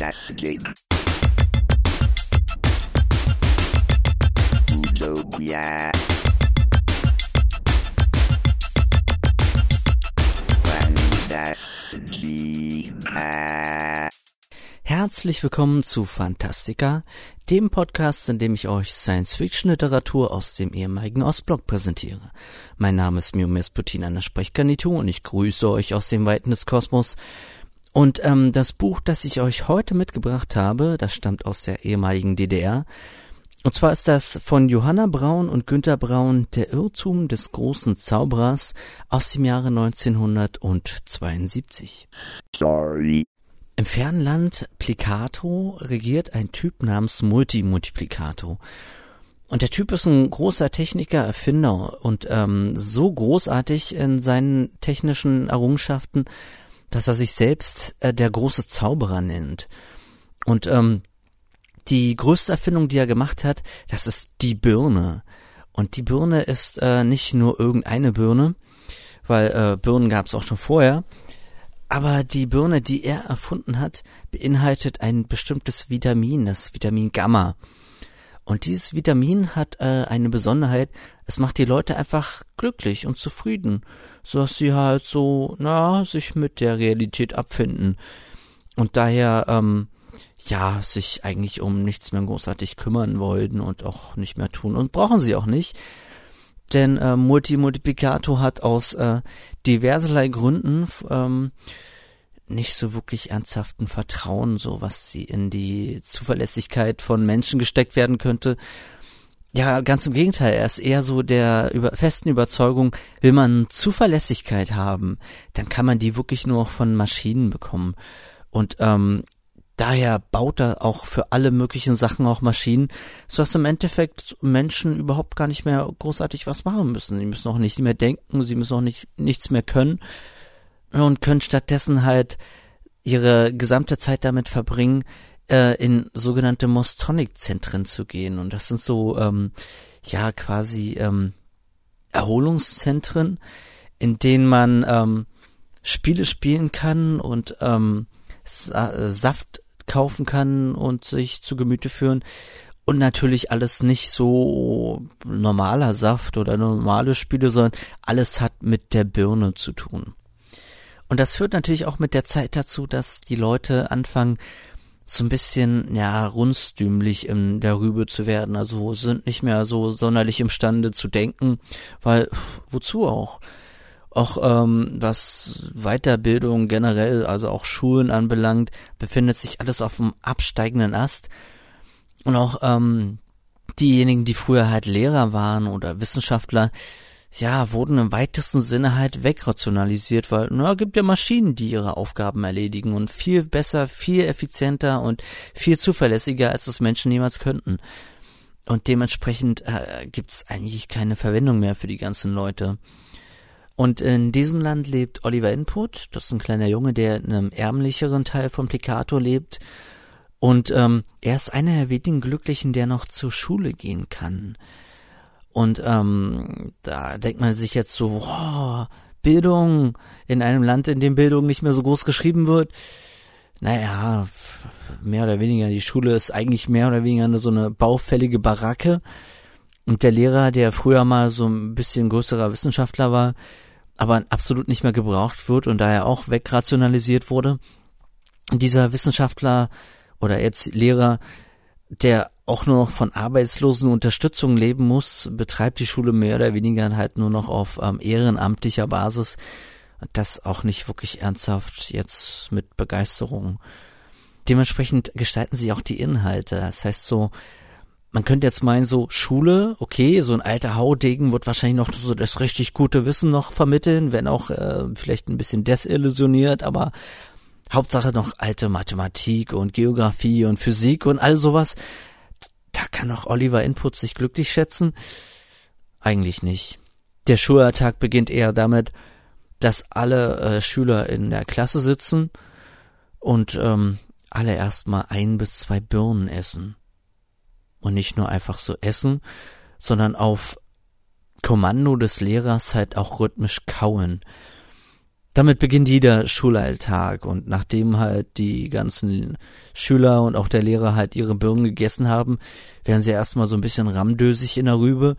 Fantastic. Utopia. Fantastica. Herzlich willkommen zu Fantastica, dem Podcast, in dem ich euch Science-Fiction-Literatur aus dem ehemaligen Ostblock präsentiere. Mein Name ist Miomes Putin an der Sprechgarnitur und ich grüße euch aus dem Weiten des Kosmos. Und ähm, das Buch, das ich euch heute mitgebracht habe, das stammt aus der ehemaligen DDR. Und zwar ist das von Johanna Braun und Günter Braun Der Irrtum des großen Zauberers aus dem Jahre 1972. Sorry. Im fernen Land Plicato regiert ein Typ namens Multimultiplicato. Und der Typ ist ein großer Techniker, Erfinder und ähm, so großartig in seinen technischen Errungenschaften, dass er sich selbst äh, der große Zauberer nennt. Und ähm, die größte Erfindung, die er gemacht hat, das ist die Birne. Und die Birne ist äh, nicht nur irgendeine Birne, weil äh, Birnen gab es auch schon vorher, aber die Birne, die er erfunden hat, beinhaltet ein bestimmtes Vitamin, das Vitamin Gamma. Und dieses Vitamin hat äh, eine Besonderheit, es macht die Leute einfach glücklich und zufrieden, dass sie halt so, na, sich mit der Realität abfinden. Und daher, ähm, ja, sich eigentlich um nichts mehr großartig kümmern wollten und auch nicht mehr tun. Und brauchen sie auch nicht. Denn äh, Multimultiplicator hat aus äh, diverserlei Gründen ähm, nicht so wirklich ernsthaften Vertrauen, so was sie in die Zuverlässigkeit von Menschen gesteckt werden könnte. Ja, ganz im Gegenteil, er ist eher so der über, festen Überzeugung, will man Zuverlässigkeit haben, dann kann man die wirklich nur von Maschinen bekommen. Und ähm, daher baut er auch für alle möglichen Sachen auch Maschinen, so dass im Endeffekt Menschen überhaupt gar nicht mehr großartig was machen müssen. Sie müssen auch nicht mehr denken, sie müssen auch nicht nichts mehr können und können stattdessen halt ihre gesamte Zeit damit verbringen, äh, in sogenannte Mostonic-Zentren zu gehen. Und das sind so, ähm, ja, quasi ähm, Erholungszentren, in denen man ähm, Spiele spielen kann und ähm, Saft kaufen kann und sich zu Gemüte führen. Und natürlich alles nicht so normaler Saft oder normale Spiele, sondern alles hat mit der Birne zu tun. Und das führt natürlich auch mit der Zeit dazu, dass die Leute anfangen, so ein bisschen, ja, runstümlich in der Rübe zu werden. Also sind nicht mehr so sonderlich imstande zu denken, weil, wozu auch? Auch ähm, was Weiterbildung generell, also auch Schulen anbelangt, befindet sich alles auf dem absteigenden Ast. Und auch ähm, diejenigen, die früher halt Lehrer waren oder Wissenschaftler, ja, wurden im weitesten Sinne halt wegrationalisiert, weil, na, gibt ja Maschinen, die ihre Aufgaben erledigen und viel besser, viel effizienter und viel zuverlässiger, als das Menschen jemals könnten. Und dementsprechend äh, gibt's eigentlich keine Verwendung mehr für die ganzen Leute. Und in diesem Land lebt Oliver Input, das ist ein kleiner Junge, der in einem ärmlicheren Teil von Plicato lebt. Und ähm, er ist einer der wenigen Glücklichen, der noch zur Schule gehen kann. Und ähm, da denkt man sich jetzt so, oh, Bildung in einem Land, in dem Bildung nicht mehr so groß geschrieben wird. Naja, mehr oder weniger, die Schule ist eigentlich mehr oder weniger so eine baufällige Baracke. Und der Lehrer, der früher mal so ein bisschen größerer Wissenschaftler war, aber absolut nicht mehr gebraucht wird und daher auch wegrationalisiert wurde. Dieser Wissenschaftler oder jetzt Lehrer, der auch nur noch von arbeitslosen Unterstützung leben muss, betreibt die Schule mehr oder weniger halt nur noch auf ähm, ehrenamtlicher Basis. Das auch nicht wirklich ernsthaft jetzt mit Begeisterung. Dementsprechend gestalten sich auch die Inhalte. Das heißt so, man könnte jetzt meinen, so Schule, okay, so ein alter Haudegen wird wahrscheinlich noch so das richtig gute Wissen noch vermitteln, wenn auch äh, vielleicht ein bisschen desillusioniert, aber Hauptsache noch alte Mathematik und Geografie und Physik und all sowas. Da kann auch Oliver Input sich glücklich schätzen. Eigentlich nicht. Der Schulalltag beginnt eher damit, dass alle äh, Schüler in der Klasse sitzen und ähm, alle erstmal ein bis zwei Birnen essen und nicht nur einfach so essen, sondern auf Kommando des Lehrers halt auch rhythmisch kauen. Damit beginnt jeder Schulalltag und nachdem halt die ganzen Schüler und auch der Lehrer halt ihre Birnen gegessen haben, werden sie erstmal so ein bisschen ramdösig in der Rübe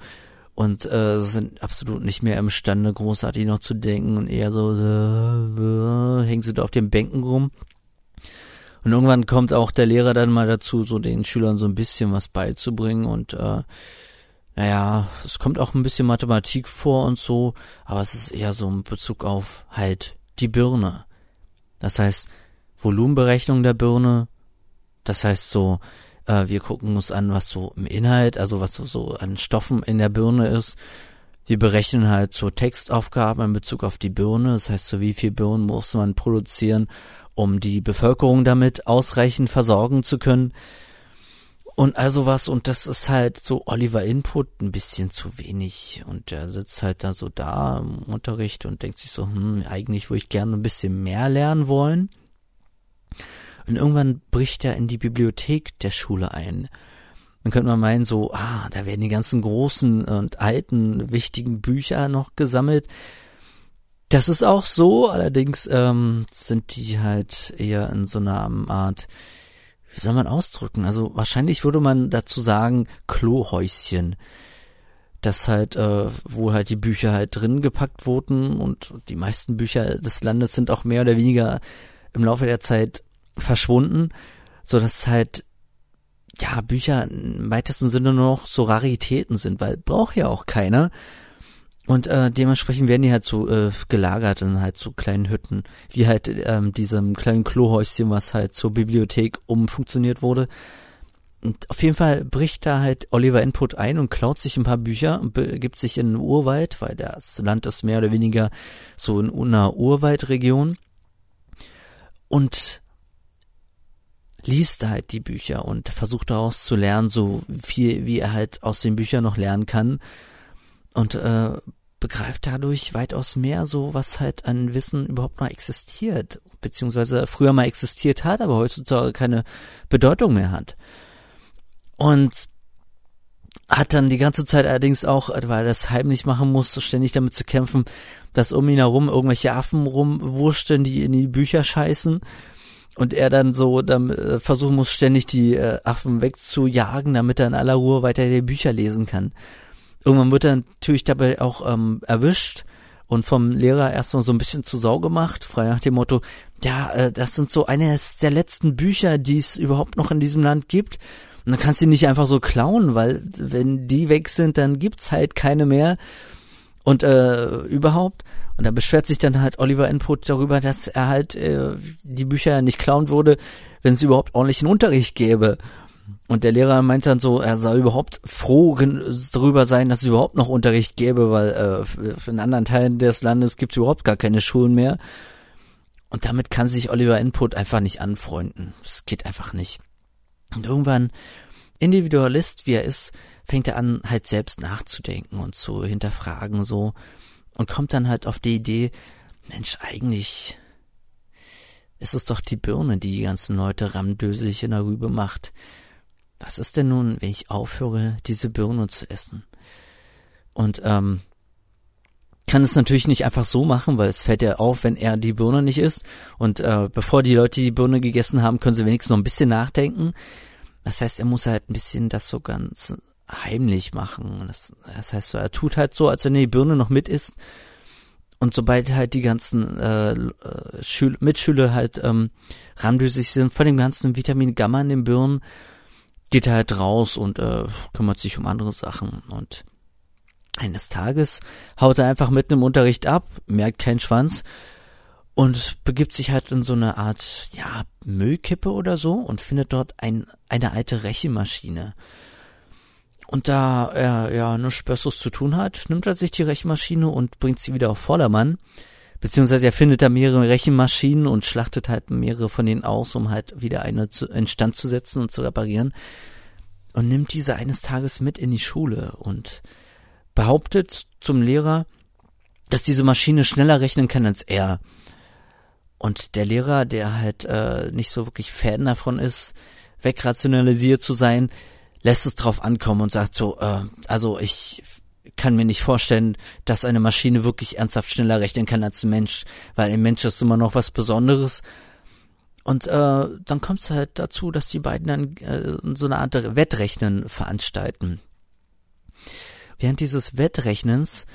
und äh, sind absolut nicht mehr imstande, großartig noch zu denken und eher so äh, äh, hängen sie da auf den Bänken rum. Und irgendwann kommt auch der Lehrer dann mal dazu, so den Schülern so ein bisschen was beizubringen und äh, naja, es kommt auch ein bisschen Mathematik vor und so, aber es ist eher so in Bezug auf halt die Birne. Das heißt, Volumenberechnung der Birne, das heißt so, äh, wir gucken uns an, was so im Inhalt, also was so an Stoffen in der Birne ist. Wir berechnen halt so Textaufgaben in Bezug auf die Birne, das heißt so, wie viel Birnen muss man produzieren, um die Bevölkerung damit ausreichend versorgen zu können und also was und das ist halt so Oliver Input ein bisschen zu wenig und der sitzt halt da so da im Unterricht und denkt sich so, hm, eigentlich würde ich gerne ein bisschen mehr lernen wollen. Und irgendwann bricht er in die Bibliothek der Schule ein. Dann könnte man meinen so, ah, da werden die ganzen großen und alten, wichtigen Bücher noch gesammelt. Das ist auch so, allerdings ähm, sind die halt eher in so einer Art wie soll man ausdrücken? Also wahrscheinlich würde man dazu sagen Klohäuschen. Das halt, äh, wo halt die Bücher halt drin gepackt wurden und die meisten Bücher des Landes sind auch mehr oder weniger im Laufe der Zeit verschwunden, so dass halt ja Bücher im weitesten Sinne nur noch so Raritäten sind, weil braucht ja auch keiner. Und äh, dementsprechend werden die halt so äh, gelagert in halt so kleinen Hütten, wie halt ähm, diesem kleinen Klohäuschen, was halt zur Bibliothek umfunktioniert wurde. Und auf jeden Fall bricht da halt Oliver Input ein und klaut sich ein paar Bücher und begibt sich in den Urwald, weil das Land ist mehr oder weniger so in einer Urwaldregion. Und liest halt die Bücher und versucht daraus zu lernen, so viel wie er halt aus den Büchern noch lernen kann. Und äh, begreift dadurch weitaus mehr so, was halt an Wissen überhaupt noch existiert, beziehungsweise früher mal existiert hat, aber heutzutage keine Bedeutung mehr hat. Und hat dann die ganze Zeit allerdings auch, weil er das heimlich machen musste, ständig damit zu kämpfen, dass um ihn herum irgendwelche Affen rumwurschteln, die in die Bücher scheißen. Und er dann so dann, äh, versuchen muss, ständig die äh, Affen wegzujagen, damit er in aller Ruhe weiter die Bücher lesen kann. Irgendwann wird er natürlich dabei auch ähm, erwischt und vom Lehrer erstmal so ein bisschen zu Sau gemacht, frei nach dem Motto, ja, äh, das sind so eines der letzten Bücher, die es überhaupt noch in diesem Land gibt. Und dann kannst du nicht einfach so klauen, weil wenn die weg sind, dann gibt's halt keine mehr. Und äh, überhaupt. Und da beschwert sich dann halt Oliver Input darüber, dass er halt äh, die Bücher nicht klauen würde, wenn es überhaupt ordentlichen Unterricht gäbe. Und der Lehrer meint dann so, er soll überhaupt froh darüber sein, dass es überhaupt noch Unterricht gäbe, weil äh, in anderen Teilen des Landes gibt es überhaupt gar keine Schulen mehr. Und damit kann sich Oliver Input einfach nicht anfreunden. Es geht einfach nicht. Und irgendwann, Individualist wie er ist, fängt er an, halt selbst nachzudenken und zu hinterfragen so und kommt dann halt auf die Idee, Mensch, eigentlich ist es doch die Birne, die die ganzen Leute ramdösig in der Rübe macht. Was ist denn nun, wenn ich aufhöre, diese Birne zu essen? Und ähm, kann es natürlich nicht einfach so machen, weil es fällt ja auf, wenn er die Birne nicht isst. Und äh, bevor die Leute die Birne gegessen haben, können sie wenigstens noch ein bisschen nachdenken. Das heißt, er muss halt ein bisschen das so ganz heimlich machen. Das, das heißt so, er tut halt so, als wenn er die Birne noch mit isst. Und sobald halt die ganzen äh, Schül Mitschüler halt ähm, ramdösig sind von dem ganzen Vitamin Gamma in den Birnen, geht er halt raus und äh, kümmert sich um andere Sachen. Und eines Tages haut er einfach mitten im Unterricht ab, merkt keinen Schwanz und begibt sich halt in so eine Art, ja, Müllkippe oder so und findet dort ein, eine alte Rechenmaschine. Und da er ja nichts Besseres zu tun hat, nimmt er sich die Rechenmaschine und bringt sie wieder auf Vordermann beziehungsweise er findet da mehrere Rechenmaschinen und schlachtet halt mehrere von denen aus, um halt wieder eine zu, instand zu setzen und zu reparieren und nimmt diese eines Tages mit in die Schule und behauptet zum Lehrer, dass diese Maschine schneller rechnen kann als er. Und der Lehrer, der halt äh, nicht so wirklich Fan davon ist, wegrationalisiert zu sein, lässt es drauf ankommen und sagt so, äh, also ich kann mir nicht vorstellen, dass eine Maschine wirklich ernsthaft schneller rechnen kann als ein Mensch, weil ein Mensch ist immer noch was Besonderes. Und äh, dann kommt es halt dazu, dass die beiden dann äh, so eine Art Wettrechnen veranstalten. Während dieses Wettrechnens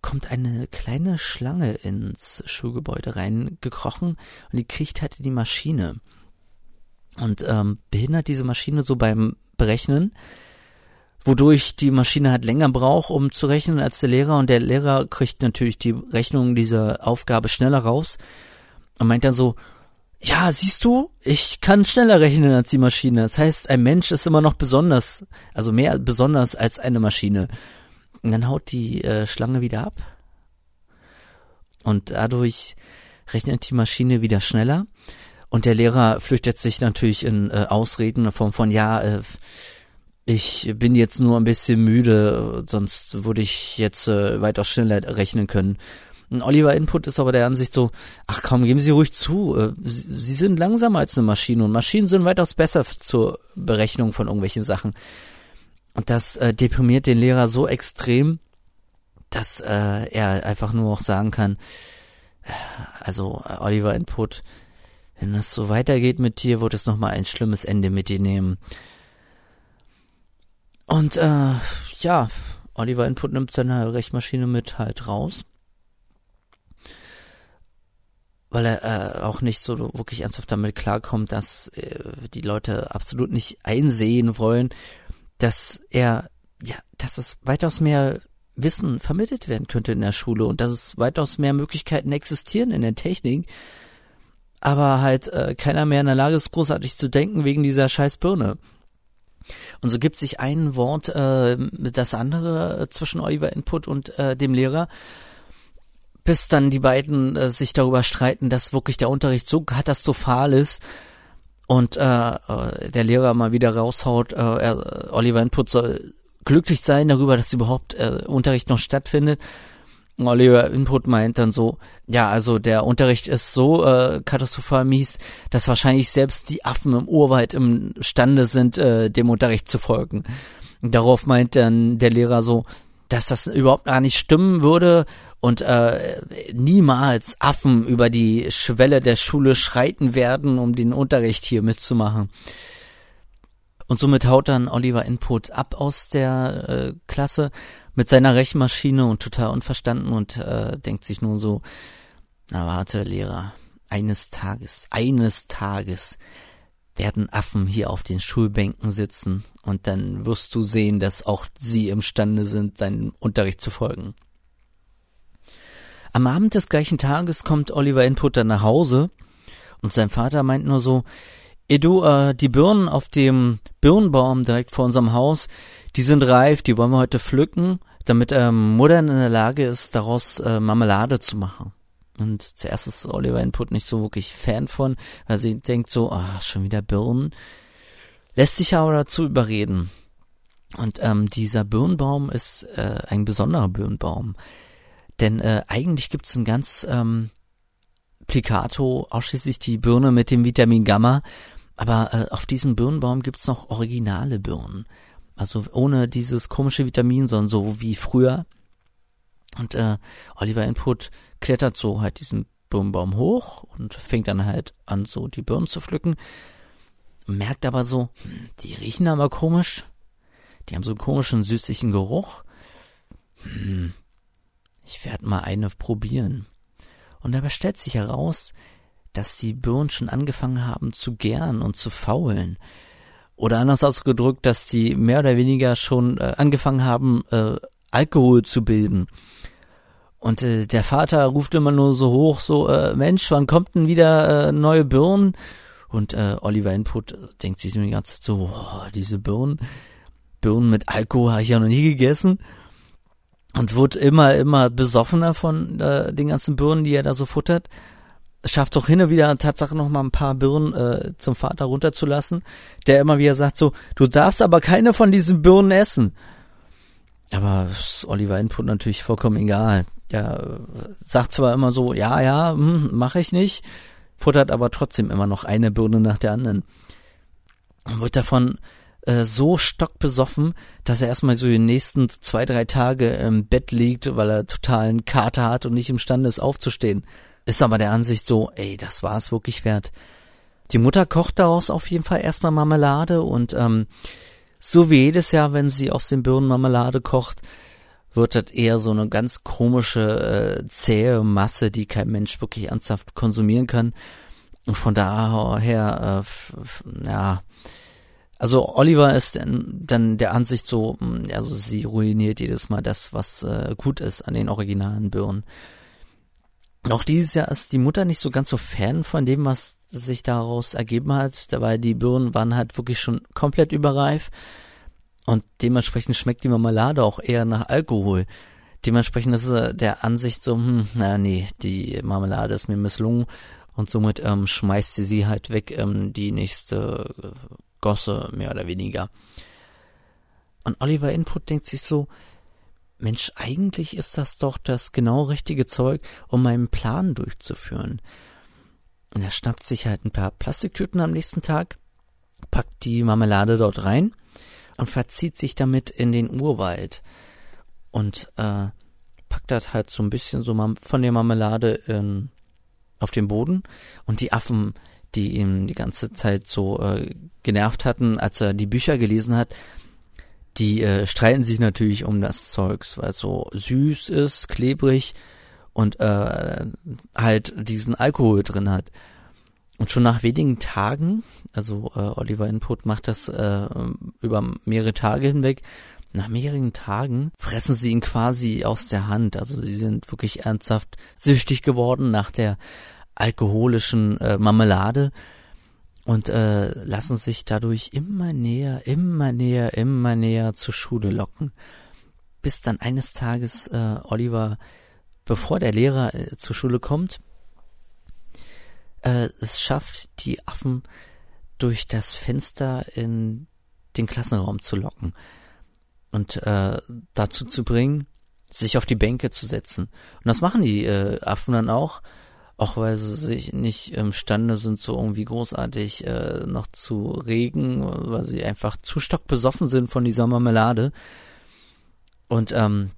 kommt eine kleine Schlange ins Schulgebäude reingekrochen und die kriegt halt die Maschine und ähm, behindert diese Maschine so beim Berechnen, wodurch die Maschine halt länger braucht, um zu rechnen als der Lehrer und der Lehrer kriegt natürlich die Rechnung dieser Aufgabe schneller raus und meint dann so, ja, siehst du, ich kann schneller rechnen als die Maschine. Das heißt, ein Mensch ist immer noch besonders, also mehr besonders als eine Maschine. Und dann haut die äh, Schlange wieder ab. Und dadurch rechnet die Maschine wieder schneller. Und der Lehrer flüchtet sich natürlich in äh, Ausreden in Form von, ja, äh, ich bin jetzt nur ein bisschen müde, sonst würde ich jetzt äh, weitaus schneller rechnen können. Und Oliver Input ist aber der Ansicht so, ach komm, geben Sie ruhig zu, äh, Sie, Sie sind langsamer als eine Maschine und Maschinen sind weitaus besser zur Berechnung von irgendwelchen Sachen. Und das äh, deprimiert den Lehrer so extrem, dass äh, er einfach nur auch sagen kann, äh, also äh, Oliver Input, wenn das so weitergeht mit dir, wird es nochmal ein schlimmes Ende mit dir nehmen. Und äh, ja, Oliver Input nimmt seine Rechenmaschine mit halt raus. Weil er äh, auch nicht so wirklich ernsthaft damit klarkommt, dass äh, die Leute absolut nicht einsehen wollen, dass er, ja, dass es weitaus mehr Wissen vermittelt werden könnte in der Schule und dass es weitaus mehr Möglichkeiten existieren in der Technik, aber halt äh, keiner mehr in der Lage ist, großartig zu denken wegen dieser scheiß Birne. Und so gibt sich ein Wort äh, das andere zwischen Oliver Input und äh, dem Lehrer, bis dann die beiden äh, sich darüber streiten, dass wirklich der Unterricht so katastrophal ist und äh, äh der Lehrer mal wieder raushaut, äh, er, Oliver Input soll glücklich sein darüber, dass überhaupt äh, Unterricht noch stattfindet Oliver Input meint dann so, ja, also der Unterricht ist so äh, katastrophal mies, dass wahrscheinlich selbst die Affen im Urwald imstande sind, äh, dem Unterricht zu folgen. Darauf meint dann der Lehrer so, dass das überhaupt gar nicht stimmen würde und äh, niemals Affen über die Schwelle der Schule schreiten werden, um den Unterricht hier mitzumachen. Und somit haut dann Oliver Input ab aus der äh, Klasse mit seiner Rechenmaschine und total unverstanden und äh, denkt sich nur so, na warte, Lehrer, eines Tages, eines Tages werden Affen hier auf den Schulbänken sitzen und dann wirst du sehen, dass auch sie imstande sind, seinem Unterricht zu folgen. Am Abend des gleichen Tages kommt Oliver Input dann nach Hause und sein Vater meint nur so, Edu, äh, die Birnen auf dem Birnbaum direkt vor unserem Haus, die sind reif, die wollen wir heute pflücken, damit ähm, Mutter in der Lage ist, daraus äh, Marmelade zu machen. Und zuerst ist Oliver Input nicht so wirklich Fan von, weil sie denkt so, ah, schon wieder Birnen. Lässt sich aber dazu überreden. Und ähm, dieser Birnbaum ist äh, ein besonderer Birnbaum. Denn äh, eigentlich gibt's ein ganz ähm, Plicato, ausschließlich die Birne mit dem Vitamin Gamma, aber äh, auf diesem Birnenbaum gibt's noch originale Birnen. Also ohne dieses komische Vitamin, sondern so wie früher. Und äh, Oliver Input klettert so halt diesen Birnenbaum hoch und fängt dann halt an, so die Birnen zu pflücken. Merkt aber so, hm, die riechen aber komisch. Die haben so einen komischen, süßlichen Geruch. Hm, ich werde mal eine probieren. Und dabei stellt sich heraus, dass die Birnen schon angefangen haben zu gären und zu faulen. Oder anders ausgedrückt, dass die mehr oder weniger schon äh, angefangen haben, äh, Alkohol zu bilden. Und äh, der Vater ruft immer nur so hoch, so, äh, Mensch, wann kommt denn wieder äh, neue Birnen? Und äh, Oliver Input denkt sich nur die ganze Zeit so, oh, diese Birnen, Birnen mit Alkohol habe ich ja noch nie gegessen. Und wird immer, immer besoffener von äh, den ganzen Birnen, die er da so futtert schafft es auch hin und wieder Tatsache noch mal ein paar Birnen äh, zum Vater runterzulassen, der immer wieder sagt so, du darfst aber keine von diesen Birnen essen. Aber ist Oliver Input natürlich vollkommen egal. Der sagt zwar immer so, ja, ja, hm, mache ich nicht, futtert aber trotzdem immer noch eine Birne nach der anderen. Und wird davon äh, so stockbesoffen, dass er erstmal so die nächsten zwei, drei Tage im Bett liegt, weil er totalen Kater hat und nicht imstande ist aufzustehen. Ist aber der Ansicht so, ey, das war es wirklich wert. Die Mutter kocht daraus auf jeden Fall erstmal Marmelade und ähm, so wie jedes Jahr, wenn sie aus den Birnen Marmelade kocht, wird das eher so eine ganz komische, äh, zähe Masse, die kein Mensch wirklich ernsthaft konsumieren kann. Und von daher, äh, ja, also Oliver ist dann der Ansicht so, hm, also sie ruiniert jedes Mal das, was äh, gut ist an den originalen Birnen. Auch dieses Jahr ist die Mutter nicht so ganz so Fan von dem, was sich daraus ergeben hat. Dabei die Birnen waren halt wirklich schon komplett überreif. Und dementsprechend schmeckt die Marmelade auch eher nach Alkohol. Dementsprechend ist er der Ansicht so, hm, na nee, die Marmelade ist mir misslungen und somit ähm, schmeißt sie sie halt weg, ähm, die nächste Gosse, mehr oder weniger. Und Oliver Input denkt sich so, Mensch, eigentlich ist das doch das genau richtige Zeug, um meinen Plan durchzuführen. Und er schnappt sich halt ein paar Plastiktüten am nächsten Tag, packt die Marmelade dort rein und verzieht sich damit in den Urwald und äh, packt das halt so ein bisschen so von der Marmelade in, auf den Boden und die Affen, die ihm die ganze Zeit so äh, genervt hatten, als er die Bücher gelesen hat, die äh, streiten sich natürlich um das Zeugs, weil es so süß ist, klebrig und äh, halt diesen Alkohol drin hat. Und schon nach wenigen Tagen, also äh, Oliver Input macht das äh, über mehrere Tage hinweg, nach mehreren Tagen fressen sie ihn quasi aus der Hand. Also sie sind wirklich ernsthaft süchtig geworden nach der alkoholischen äh, Marmelade und äh, lassen sich dadurch immer näher, immer näher, immer näher zur Schule locken, bis dann eines Tages äh, Oliver, bevor der Lehrer äh, zur Schule kommt, äh, es schafft, die Affen durch das Fenster in den Klassenraum zu locken und äh, dazu zu bringen, sich auf die Bänke zu setzen. Und das machen die äh, Affen dann auch, auch weil sie sich nicht imstande sind, so irgendwie großartig äh, noch zu regen, weil sie einfach zu stockbesoffen sind von dieser Marmelade. Und ähm,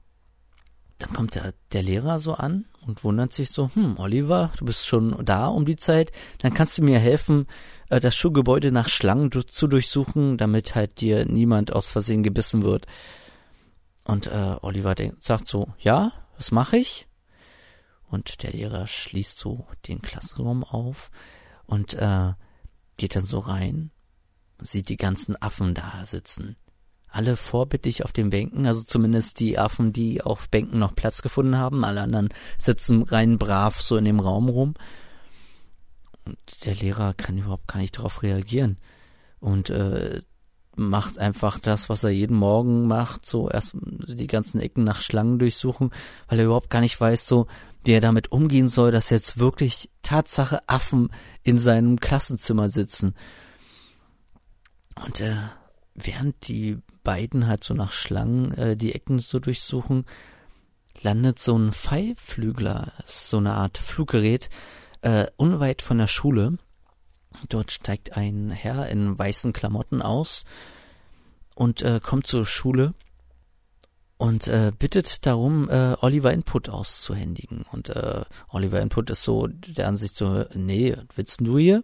dann kommt der, der Lehrer so an und wundert sich so, hm, Oliver, du bist schon da um die Zeit, dann kannst du mir helfen, äh, das Schulgebäude nach Schlangen zu durchsuchen, damit halt dir niemand aus Versehen gebissen wird. Und äh, Oliver denkt, sagt so, ja, was mache ich? Und der Lehrer schließt so den Klassenraum auf und äh, geht dann so rein, sieht die ganzen Affen da sitzen alle vorbildlich auf den Bänken, also zumindest die Affen, die auf Bänken noch Platz gefunden haben. Alle anderen sitzen rein brav so in dem Raum rum. Und der Lehrer kann überhaupt gar nicht darauf reagieren. Und äh, macht einfach das, was er jeden Morgen macht, so erst die ganzen Ecken nach Schlangen durchsuchen, weil er überhaupt gar nicht weiß, so wie er damit umgehen soll, dass jetzt wirklich Tatsache Affen in seinem Klassenzimmer sitzen. Und äh, während die beiden halt so nach Schlangen äh, die Ecken so durchsuchen, landet so ein Pfeilflügler, so eine Art Fluggerät, äh, unweit von der Schule. Dort steigt ein Herr in weißen Klamotten aus und äh, kommt zur Schule und äh, bittet darum, äh, Oliver Input auszuhändigen. Und äh, Oliver Input ist so der Ansicht so, nee, willst du hier?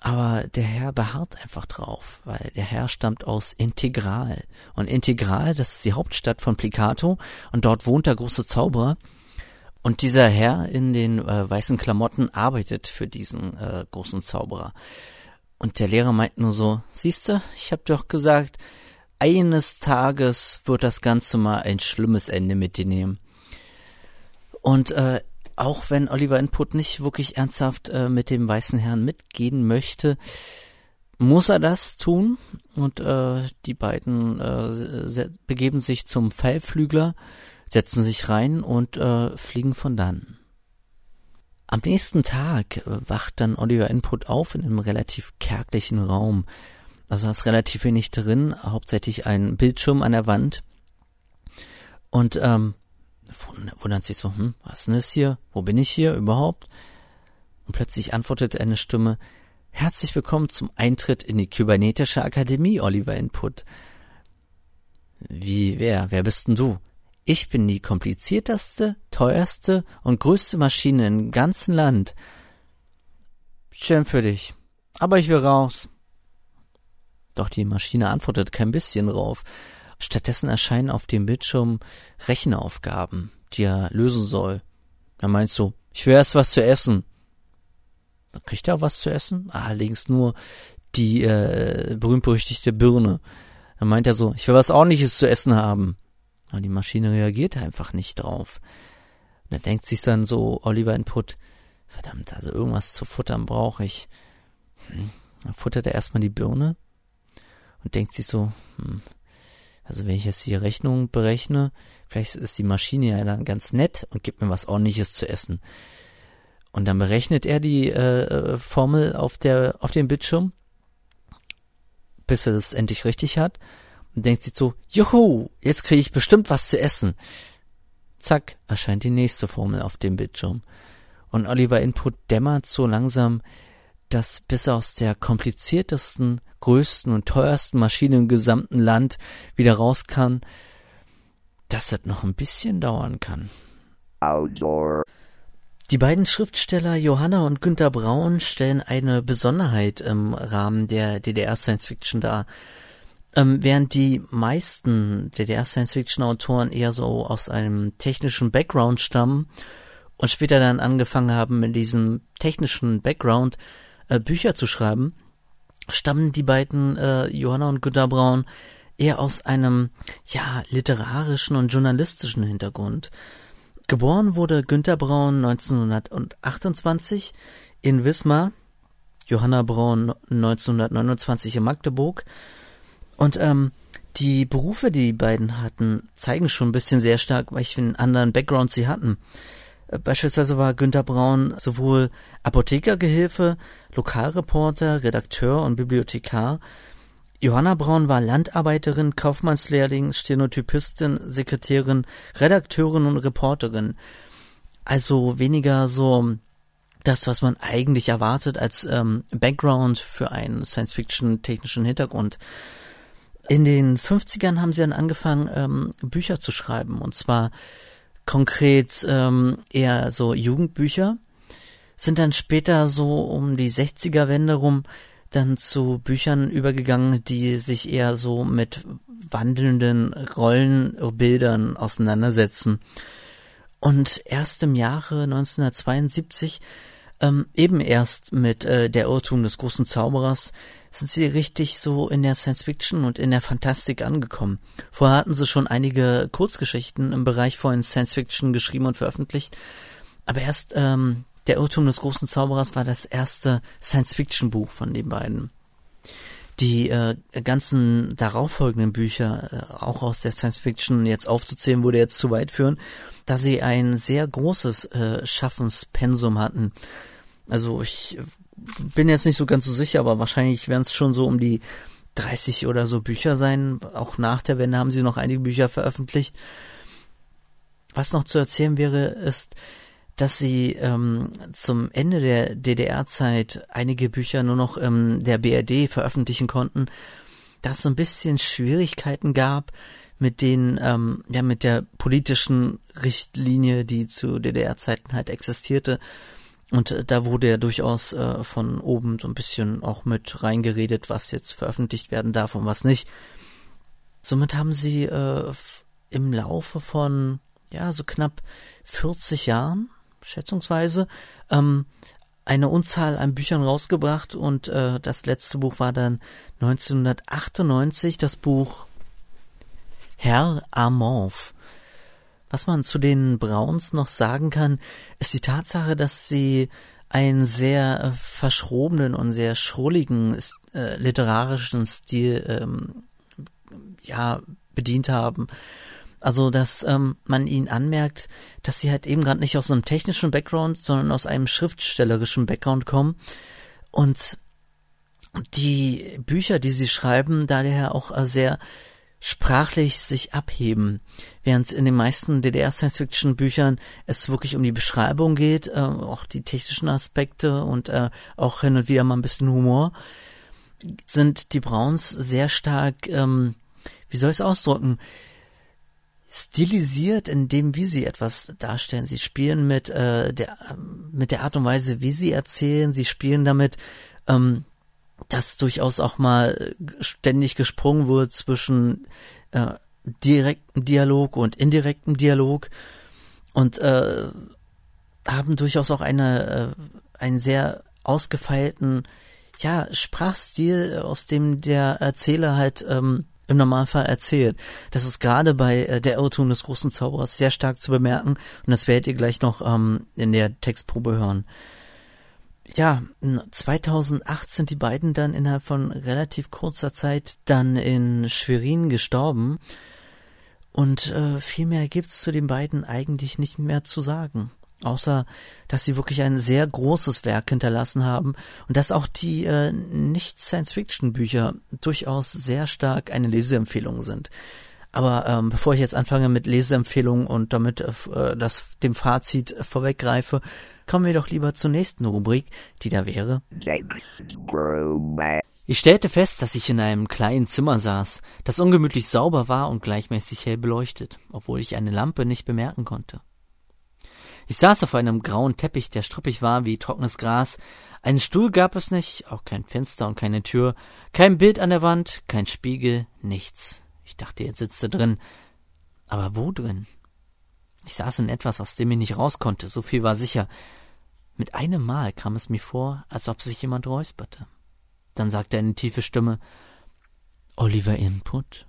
aber der Herr beharrt einfach drauf, weil der Herr stammt aus Integral. Und Integral, das ist die Hauptstadt von Plicato und dort wohnt der große Zauberer. Und dieser Herr in den äh, weißen Klamotten arbeitet für diesen äh, großen Zauberer. Und der Lehrer meint nur so, siehste, ich hab doch gesagt, eines Tages wird das Ganze mal ein schlimmes Ende mit dir nehmen. Und äh, auch wenn Oliver Input nicht wirklich ernsthaft äh, mit dem weißen Herrn mitgehen möchte, muss er das tun und äh, die beiden äh, begeben sich zum Pfeilflügler, setzen sich rein und äh, fliegen von dann. Am nächsten Tag wacht dann Oliver Input auf in einem relativ kärglichen Raum. Also da ist relativ wenig drin, hauptsächlich ein Bildschirm an der Wand. Und ähm, wundert sich so, hm, was ist denn das hier? Wo bin ich hier überhaupt? Und plötzlich antwortet eine Stimme, Herzlich willkommen zum Eintritt in die Kybernetische Akademie, Oliver Input. Wie, wer, wer bist denn du? Ich bin die komplizierteste, teuerste und größte Maschine im ganzen Land. Schön für dich. Aber ich will raus. Doch die Maschine antwortet kein bisschen drauf. Stattdessen erscheinen auf dem Bildschirm Rechenaufgaben, die er lösen soll. Er meint so, ich will erst was zu essen. Dann kriegt er was zu essen, allerdings nur die äh, berühmt-berüchtigte Birne. Dann meint er so, ich will was ordentliches zu essen haben. Aber die Maschine reagiert einfach nicht drauf. Und er denkt sich dann so, Oliver Input, verdammt, also irgendwas zu futtern brauche ich. Hm. Dann futtert er erstmal die Birne und denkt sich so, hm, also wenn ich jetzt die Rechnung berechne, vielleicht ist die Maschine ja dann ganz nett und gibt mir was ordentliches zu essen. Und dann berechnet er die äh, Formel auf der auf dem Bildschirm, bis er das endlich richtig hat und denkt sich so, juhu, jetzt kriege ich bestimmt was zu essen. Zack, erscheint die nächste Formel auf dem Bildschirm. Und Oliver Input dämmert so langsam, dass bis aus der kompliziertesten, größten und teuersten Maschine im gesamten Land wieder raus kann, dass das noch ein bisschen dauern kann. Outdoor. Die beiden Schriftsteller Johanna und Günter Braun stellen eine Besonderheit im Rahmen der DDR Science Fiction dar. Ähm, während die meisten DDR Science Fiction Autoren eher so aus einem technischen Background stammen und später dann angefangen haben, mit diesem technischen Background äh, Bücher zu schreiben, stammen die beiden äh, Johanna und Günter Braun eher aus einem ja literarischen und journalistischen Hintergrund. Geboren wurde Günter Braun 1928 in Wismar, Johanna Braun 1929 in Magdeburg. Und ähm, die Berufe, die die beiden hatten, zeigen schon ein bisschen sehr stark, welchen anderen Background sie hatten. Beispielsweise war Günter Braun sowohl Apothekergehilfe, Lokalreporter, Redakteur und Bibliothekar. Johanna Braun war Landarbeiterin, Kaufmannslehrling, Stenotypistin, Sekretärin, Redakteurin und Reporterin. Also weniger so das, was man eigentlich erwartet als ähm, Background für einen Science-Fiction-technischen Hintergrund. In den 50ern haben sie dann angefangen, ähm, Bücher zu schreiben. Und zwar konkret ähm, eher so Jugendbücher, sind dann später so um die 60er Wende rum dann zu Büchern übergegangen, die sich eher so mit wandelnden Rollenbildern auseinandersetzen. Und erst im Jahre 1972, ähm, eben erst mit äh, Der Irrtum des großen Zauberers, sind sie richtig so in der Science Fiction und in der Fantastik angekommen. Vorher hatten sie schon einige Kurzgeschichten im Bereich von Science Fiction geschrieben und veröffentlicht, aber erst ähm, der Irrtum des großen Zauberers war das erste Science Fiction Buch von den beiden. Die äh, ganzen darauffolgenden Bücher, äh, auch aus der Science Fiction jetzt aufzuzählen, würde jetzt zu weit führen, da sie ein sehr großes äh, Schaffenspensum hatten. Also ich bin jetzt nicht so ganz so sicher, aber wahrscheinlich werden es schon so um die 30 oder so Bücher sein. Auch nach der Wende haben sie noch einige Bücher veröffentlicht. Was noch zu erzählen wäre, ist, dass sie ähm, zum Ende der DDR-Zeit einige Bücher nur noch ähm, der BRD veröffentlichen konnten, dass es so ein bisschen Schwierigkeiten gab mit den, ähm, ja, mit der politischen Richtlinie, die zu DDR-Zeiten halt existierte und äh, da wurde ja durchaus äh, von oben so ein bisschen auch mit reingeredet, was jetzt veröffentlicht werden darf und was nicht. Somit haben sie äh, im Laufe von ja so knapp 40 Jahren schätzungsweise ähm, eine Unzahl an Büchern rausgebracht und äh, das letzte Buch war dann 1998 das Buch Herr Amorph. Was man zu den Browns noch sagen kann, ist die Tatsache, dass sie einen sehr äh, verschrobenen und sehr schrulligen äh, literarischen Stil ähm, ja bedient haben. Also, dass ähm, man ihnen anmerkt, dass sie halt eben gerade nicht aus einem technischen Background, sondern aus einem schriftstellerischen Background kommen und die Bücher, die sie schreiben, daher auch äh, sehr sprachlich sich abheben, während in den meisten DDR-Science-Fiction-Büchern es wirklich um die Beschreibung geht, äh, auch die technischen Aspekte und äh, auch hin und wieder mal ein bisschen Humor, sind die Browns sehr stark, ähm, wie soll ich es ausdrücken, stilisiert in dem, wie sie etwas darstellen. Sie spielen mit äh, der mit der Art und Weise, wie sie erzählen. Sie spielen damit, ähm, dass durchaus auch mal ständig gesprungen wird zwischen äh, direktem Dialog und indirektem Dialog. Und äh, haben durchaus auch eine äh, einen sehr ausgefeilten ja Sprachstil, aus dem der Erzähler halt ähm, im Normalfall erzählt. Das ist gerade bei äh, der Irrtum des großen Zauberers sehr stark zu bemerken. Und das werdet ihr gleich noch ähm, in der Textprobe hören ja, 2008 sind die beiden dann innerhalb von relativ kurzer Zeit dann in Schwerin gestorben. Und äh, viel mehr gibt's zu den beiden eigentlich nicht mehr zu sagen. Außer, dass sie wirklich ein sehr großes Werk hinterlassen haben und dass auch die äh, Nicht-Science-Fiction-Bücher durchaus sehr stark eine Leseempfehlung sind. Aber ähm, bevor ich jetzt anfange mit Leseempfehlungen und damit äh, das dem Fazit vorweggreife, kommen wir doch lieber zur nächsten Rubrik, die da wäre. Ich stellte fest, dass ich in einem kleinen Zimmer saß, das ungemütlich sauber war und gleichmäßig hell beleuchtet, obwohl ich eine Lampe nicht bemerken konnte. Ich saß auf einem grauen Teppich, der struppig war wie trockenes Gras. Einen Stuhl gab es nicht, auch kein Fenster und keine Tür, kein Bild an der Wand, kein Spiegel, nichts. Ich dachte, jetzt sitzt er drin. Aber wo drin? Ich saß in etwas, aus dem ich nicht raus konnte, so viel war sicher. Mit einem Mal kam es mir vor, als ob sich jemand räusperte. Dann sagte eine tiefe Stimme Oliver Input,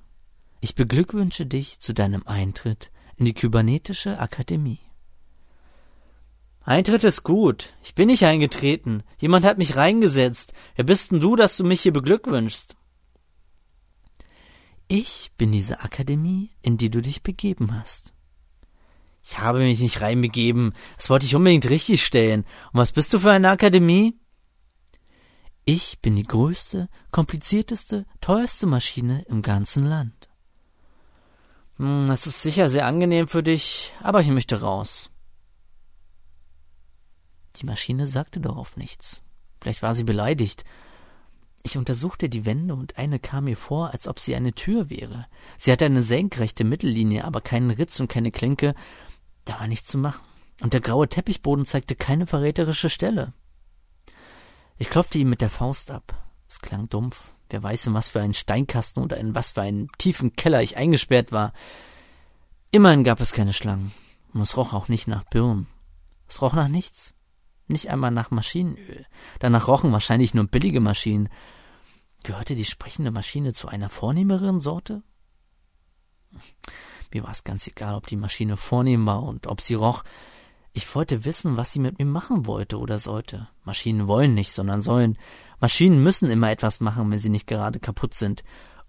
ich beglückwünsche dich zu deinem Eintritt in die Kybernetische Akademie. Eintritt ist gut. Ich bin nicht eingetreten. Jemand hat mich reingesetzt. Wer bist denn du, dass du mich hier beglückwünschst? Ich bin diese Akademie, in die du dich begeben hast. Ich habe mich nicht reinbegeben. Das wollte ich unbedingt richtig stellen. Und was bist du für eine Akademie? Ich bin die größte, komplizierteste, teuerste Maschine im ganzen Land. Hm, das ist sicher sehr angenehm für dich, aber ich möchte raus. Die Maschine sagte darauf nichts. Vielleicht war sie beleidigt ich untersuchte die Wände und eine kam mir vor, als ob sie eine Tür wäre. Sie hatte eine senkrechte Mittellinie, aber keinen Ritz und keine Klinke. Da war nichts zu machen. Und der graue Teppichboden zeigte keine verräterische Stelle. Ich klopfte ihm mit der Faust ab. Es klang dumpf. Wer weiß, in was für einen Steinkasten oder in was für einen tiefen Keller ich eingesperrt war. Immerhin gab es keine Schlangen. Und es roch auch nicht nach Birnen. Es roch nach nichts. Nicht einmal nach Maschinenöl. Danach rochen wahrscheinlich nur billige Maschinen. Gehörte die sprechende Maschine zu einer vornehmeren Sorte? Mir war es ganz egal, ob die Maschine vornehm war und ob sie roch. Ich wollte wissen, was sie mit mir machen wollte oder sollte. Maschinen wollen nicht, sondern sollen. Maschinen müssen immer etwas machen, wenn sie nicht gerade kaputt sind.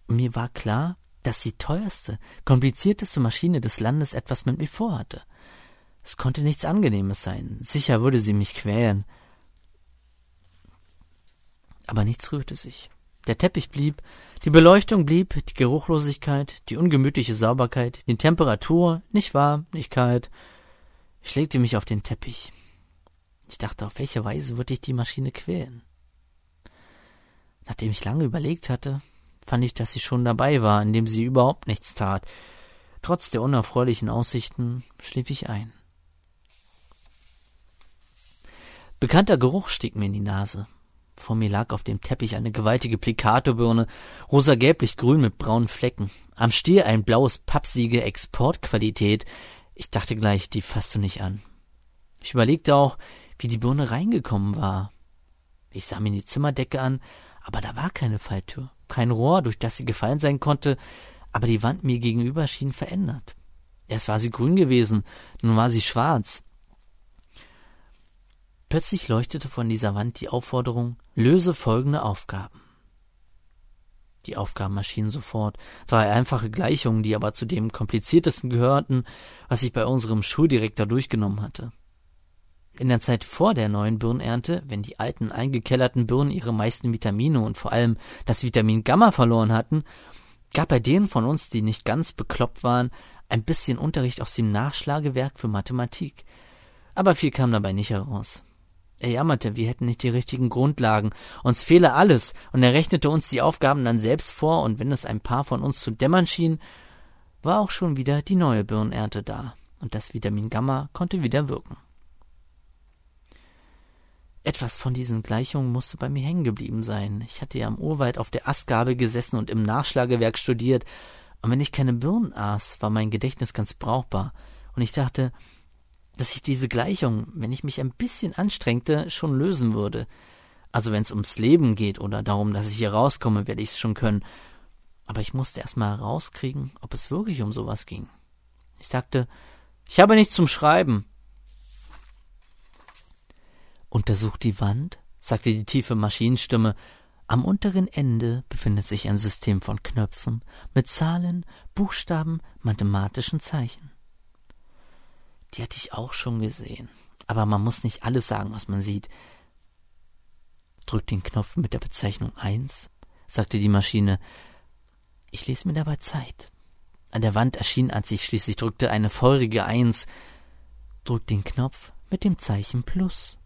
Und mir war klar, dass die teuerste, komplizierteste Maschine des Landes etwas mit mir vorhatte. Es konnte nichts Angenehmes sein. Sicher würde sie mich quälen. Aber nichts rührte sich. Der Teppich blieb, die Beleuchtung blieb, die Geruchlosigkeit, die ungemütliche Sauberkeit, die Temperatur, nicht warm, nicht kalt. Ich legte mich auf den Teppich. Ich dachte, auf welche Weise würde ich die Maschine quälen? Nachdem ich lange überlegt hatte, fand ich, dass sie schon dabei war, indem sie überhaupt nichts tat. Trotz der unerfreulichen Aussichten schlief ich ein. Bekannter Geruch stieg mir in die Nase. Vor mir lag auf dem Teppich eine gewaltige Plicatobirne, rosa-gelblich-grün mit braunen Flecken. Am Stiel ein blaues Pappsiegel Exportqualität. Ich dachte gleich, die fasst du nicht an. Ich überlegte auch, wie die Birne reingekommen war. Ich sah mir die Zimmerdecke an, aber da war keine Falltür, kein Rohr, durch das sie gefallen sein konnte, aber die Wand mir gegenüber schien verändert. Erst war sie grün gewesen, nun war sie schwarz. Plötzlich leuchtete von dieser Wand die Aufforderung, löse folgende Aufgaben. Die Aufgaben erschienen sofort, drei einfache Gleichungen, die aber zu dem kompliziertesten gehörten, was ich bei unserem Schuldirektor durchgenommen hatte. In der Zeit vor der neuen Birnernte, wenn die alten eingekellerten Birnen ihre meisten Vitamine und vor allem das Vitamin Gamma verloren hatten, Gab bei denen von uns, die nicht ganz bekloppt waren, ein bisschen Unterricht aus dem Nachschlagewerk für Mathematik. Aber viel kam dabei nicht heraus. Er jammerte, wir hätten nicht die richtigen Grundlagen, uns fehle alles, und er rechnete uns die Aufgaben dann selbst vor, und wenn es ein paar von uns zu dämmern schien, war auch schon wieder die neue Birnernte da, und das Vitamin Gamma konnte wieder wirken. Etwas von diesen Gleichungen musste bei mir hängen geblieben sein. Ich hatte ja im Urwald auf der Astgabel gesessen und im Nachschlagewerk studiert, und wenn ich keine Birnen aß, war mein Gedächtnis ganz brauchbar, und ich dachte, dass ich diese Gleichung, wenn ich mich ein bisschen anstrengte, schon lösen würde. Also wenn es ums Leben geht oder darum, dass ich hier rauskomme, werde ich es schon können. Aber ich musste erst mal herauskriegen, ob es wirklich um sowas ging. Ich sagte, ich habe nichts zum Schreiben. Untersuch die Wand, sagte die tiefe Maschinenstimme. Am unteren Ende befindet sich ein System von Knöpfen mit Zahlen, Buchstaben, mathematischen Zeichen. Die hatte ich auch schon gesehen. Aber man muss nicht alles sagen, was man sieht. Drück den Knopf mit der Bezeichnung 1, sagte die Maschine. Ich ließ mir dabei Zeit. An der Wand erschien, als ich schließlich drückte, eine feurige Eins. Drück den Knopf mit dem Zeichen Plus.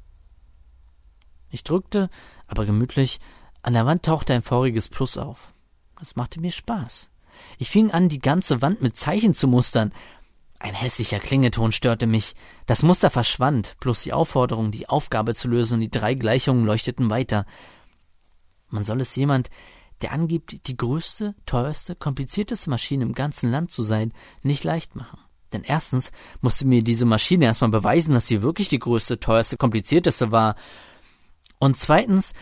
Ich drückte, aber gemütlich, an der Wand tauchte ein feuriges Plus auf. Das machte mir Spaß. Ich fing an, die ganze Wand mit Zeichen zu mustern. Ein hässlicher Klingeton störte mich. Das Muster verschwand, bloß die Aufforderung, die Aufgabe zu lösen und die drei Gleichungen leuchteten weiter. Man soll es jemand, der angibt, die größte, teuerste, komplizierteste Maschine im ganzen Land zu sein, nicht leicht machen. Denn erstens musste mir diese Maschine erstmal beweisen, dass sie wirklich die größte, teuerste, komplizierteste war. Und zweitens,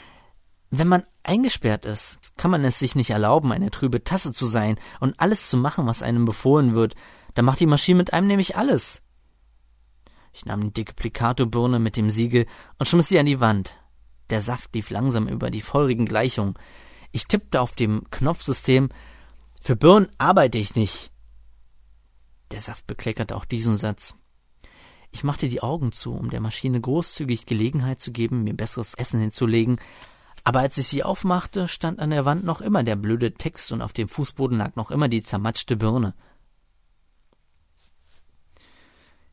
wenn man eingesperrt ist, kann man es sich nicht erlauben, eine trübe Tasse zu sein und alles zu machen, was einem befohlen wird, dann macht die Maschine mit einem nämlich alles. Ich nahm die dicke mit dem Siegel und schmiss sie an die Wand. Der Saft lief langsam über die feurigen Gleichungen. Ich tippte auf dem Knopfsystem. Für Birnen arbeite ich nicht. Der Saft bekleckerte auch diesen Satz. Ich machte die Augen zu, um der Maschine großzügig Gelegenheit zu geben, mir besseres Essen hinzulegen. Aber als ich sie aufmachte, stand an der Wand noch immer der blöde Text und auf dem Fußboden lag noch immer die zermatschte Birne.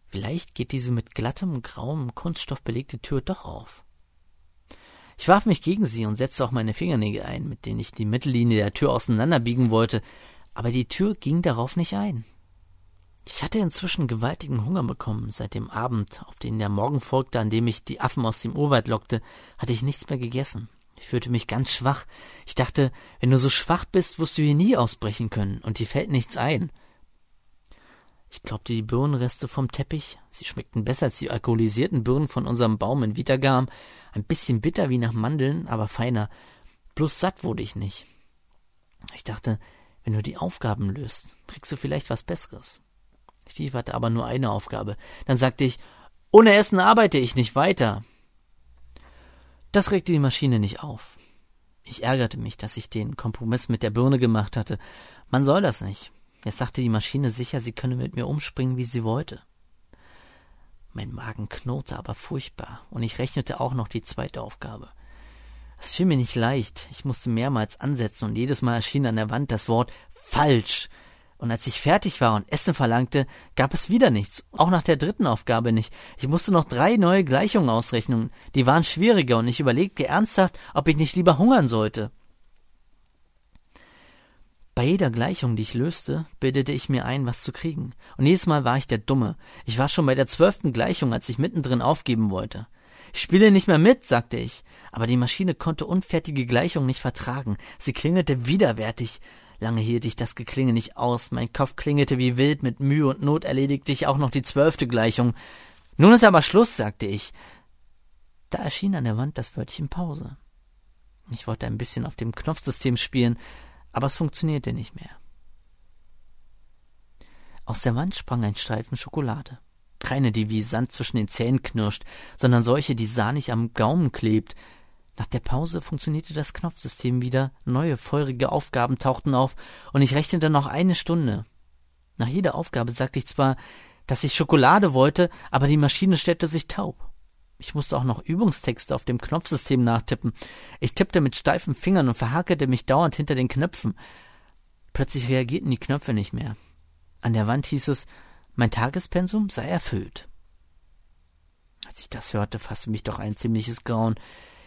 Vielleicht geht diese mit glattem, grauem Kunststoff belegte Tür doch auf. Ich warf mich gegen sie und setzte auch meine Fingernägel ein, mit denen ich die Mittellinie der Tür auseinanderbiegen wollte, aber die Tür ging darauf nicht ein. Ich hatte inzwischen gewaltigen Hunger bekommen. Seit dem Abend, auf den der Morgen folgte, an dem ich die Affen aus dem Urwald lockte, hatte ich nichts mehr gegessen. Ich fühlte mich ganz schwach. Ich dachte, wenn du so schwach bist, wirst du hier nie ausbrechen können, und dir fällt nichts ein. Ich glaubte die Birnenreste vom Teppich, sie schmeckten besser als die alkoholisierten Birnen von unserem Baum in Wittergam, ein bisschen bitter wie nach Mandeln, aber feiner. Bloß satt wurde ich nicht. Ich dachte, wenn du die Aufgaben löst, kriegst du vielleicht was Besseres. Ich hatte aber nur eine Aufgabe. Dann sagte ich, ohne Essen arbeite ich nicht weiter. Das regte die Maschine nicht auf. Ich ärgerte mich, dass ich den Kompromiss mit der Birne gemacht hatte. Man soll das nicht. Jetzt sagte die Maschine sicher, sie könne mit mir umspringen, wie sie wollte. Mein Magen knurrte aber furchtbar, und ich rechnete auch noch die zweite Aufgabe. Es fiel mir nicht leicht, ich musste mehrmals ansetzen, und jedes Mal erschien an der Wand das Wort falsch. Und als ich fertig war und Essen verlangte, gab es wieder nichts, auch nach der dritten Aufgabe nicht. Ich musste noch drei neue Gleichungen ausrechnen, die waren schwieriger, und ich überlegte ernsthaft, ob ich nicht lieber hungern sollte. Bei jeder Gleichung, die ich löste, bildete ich mir ein, was zu kriegen. Und jedes Mal war ich der Dumme. Ich war schon bei der zwölften Gleichung, als ich mittendrin aufgeben wollte. Ich spiele nicht mehr mit, sagte ich. Aber die Maschine konnte unfertige Gleichungen nicht vertragen. Sie klingelte widerwärtig. Lange hielt ich das Geklinge nicht aus. Mein Kopf klingelte wie wild. Mit Mühe und Not erledigte ich auch noch die zwölfte Gleichung. Nun ist aber Schluss, sagte ich. Da erschien an der Wand das Wörtchen Pause. Ich wollte ein bisschen auf dem Knopfsystem spielen, aber es funktionierte nicht mehr. Aus der Wand sprang ein Streifen Schokolade. Keine, die wie Sand zwischen den Zähnen knirscht, sondern solche, die sahnig am Gaumen klebt. Nach der Pause funktionierte das Knopfsystem wieder, neue feurige Aufgaben tauchten auf, und ich rechnete noch eine Stunde. Nach jeder Aufgabe sagte ich zwar, dass ich Schokolade wollte, aber die Maschine stellte sich taub. Ich musste auch noch Übungstexte auf dem Knopfsystem nachtippen. Ich tippte mit steifen Fingern und verhakelte mich dauernd hinter den Knöpfen. Plötzlich reagierten die Knöpfe nicht mehr. An der Wand hieß es, mein Tagespensum sei erfüllt. Als ich das hörte, fasste mich doch ein ziemliches Grauen.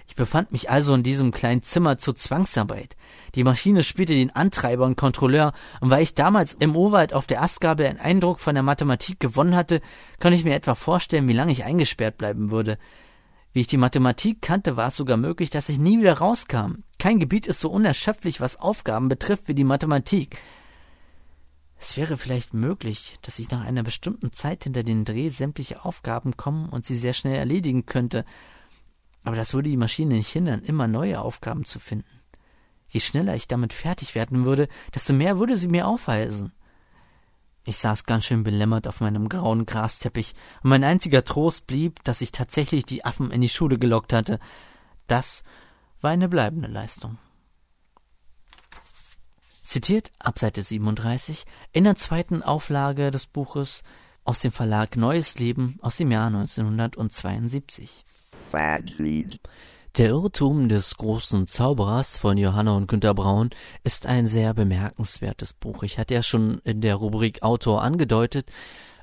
Ich befand mich also in diesem kleinen Zimmer zur Zwangsarbeit. Die Maschine spielte den Antreiber und Kontrolleur, und weil ich damals im Urwald auf der Astgabel einen Eindruck von der Mathematik gewonnen hatte, konnte ich mir etwa vorstellen, wie lange ich eingesperrt bleiben würde. Wie ich die Mathematik kannte, war es sogar möglich, dass ich nie wieder rauskam. Kein Gebiet ist so unerschöpflich, was Aufgaben betrifft, wie die Mathematik. Es wäre vielleicht möglich, dass ich nach einer bestimmten Zeit hinter den Dreh sämtliche Aufgaben kommen und sie sehr schnell erledigen könnte, aber das würde die Maschine nicht hindern, immer neue Aufgaben zu finden. Je schneller ich damit fertig werden würde, desto mehr würde sie mir aufweisen. Ich saß ganz schön belämmert auf meinem grauen Grasteppich, und mein einziger Trost blieb, dass ich tatsächlich die Affen in die Schule gelockt hatte. Das war eine bleibende Leistung. Zitiert ab Seite 37 in der zweiten Auflage des Buches aus dem Verlag Neues Leben aus dem Jahr 1972. Der Irrtum des großen Zauberers von Johanna und Günter Braun ist ein sehr bemerkenswertes Buch. Ich hatte ja schon in der Rubrik Autor angedeutet,